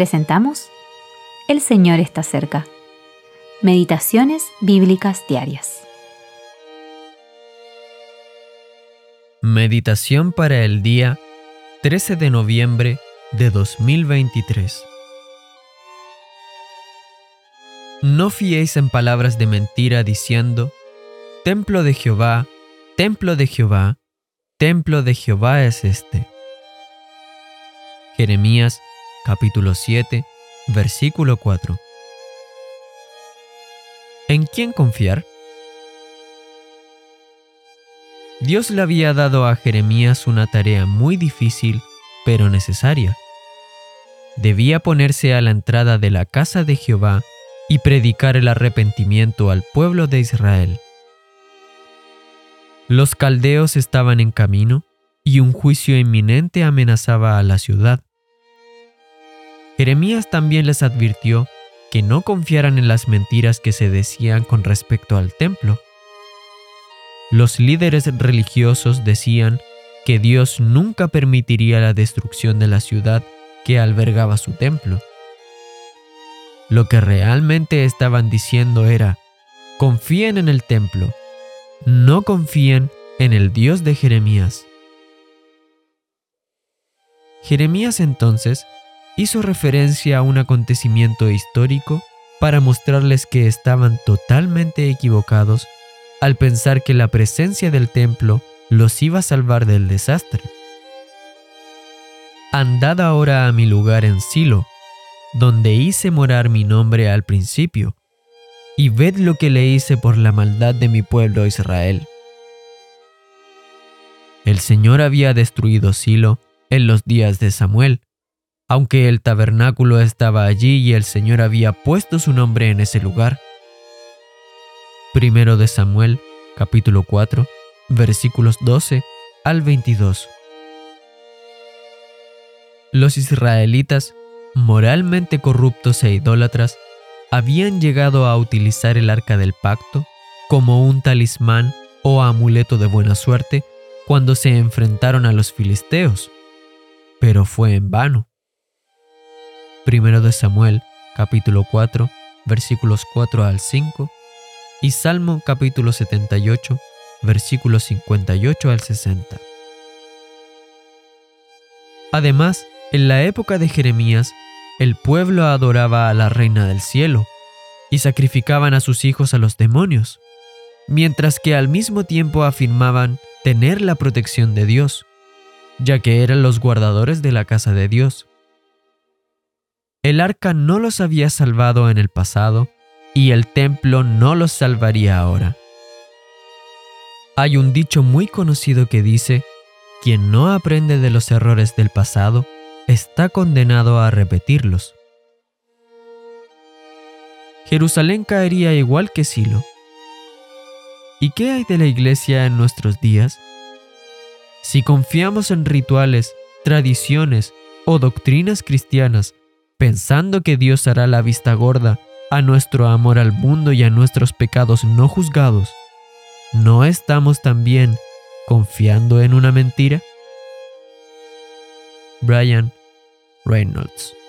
presentamos El Señor está cerca. Meditaciones Bíblicas Diarias. Meditación para el día 13 de noviembre de 2023. No fiéis en palabras de mentira diciendo, Templo de Jehová, templo de Jehová, templo de Jehová es este. Jeremías capítulo 7, versículo 4. ¿En quién confiar? Dios le había dado a Jeremías una tarea muy difícil, pero necesaria. Debía ponerse a la entrada de la casa de Jehová y predicar el arrepentimiento al pueblo de Israel. Los caldeos estaban en camino y un juicio inminente amenazaba a la ciudad. Jeremías también les advirtió que no confiaran en las mentiras que se decían con respecto al templo. Los líderes religiosos decían que Dios nunca permitiría la destrucción de la ciudad que albergaba su templo. Lo que realmente estaban diciendo era, confíen en el templo, no confíen en el Dios de Jeremías. Jeremías entonces hizo referencia a un acontecimiento histórico para mostrarles que estaban totalmente equivocados al pensar que la presencia del templo los iba a salvar del desastre. Andad ahora a mi lugar en Silo, donde hice morar mi nombre al principio, y ved lo que le hice por la maldad de mi pueblo Israel. El Señor había destruido Silo en los días de Samuel, aunque el tabernáculo estaba allí y el Señor había puesto su nombre en ese lugar. Primero de Samuel, capítulo 4, versículos 12 al 22. Los israelitas moralmente corruptos e idólatras, habían llegado a utilizar el arca del pacto como un talismán o amuleto de buena suerte cuando se enfrentaron a los filisteos, pero fue en vano. Primero de Samuel, capítulo 4, versículos 4 al 5, y Salmo capítulo 78, versículos 58 al 60. Además, en la época de Jeremías, el pueblo adoraba a la reina del cielo y sacrificaban a sus hijos a los demonios, mientras que al mismo tiempo afirmaban tener la protección de Dios, ya que eran los guardadores de la casa de Dios. El arca no los había salvado en el pasado y el templo no los salvaría ahora. Hay un dicho muy conocido que dice, quien no aprende de los errores del pasado, está condenado a repetirlos. Jerusalén caería igual que Silo. ¿Y qué hay de la iglesia en nuestros días? Si confiamos en rituales, tradiciones o doctrinas cristianas, pensando que Dios hará la vista gorda a nuestro amor al mundo y a nuestros pecados no juzgados, ¿no estamos también confiando en una mentira? Brian Reynolds.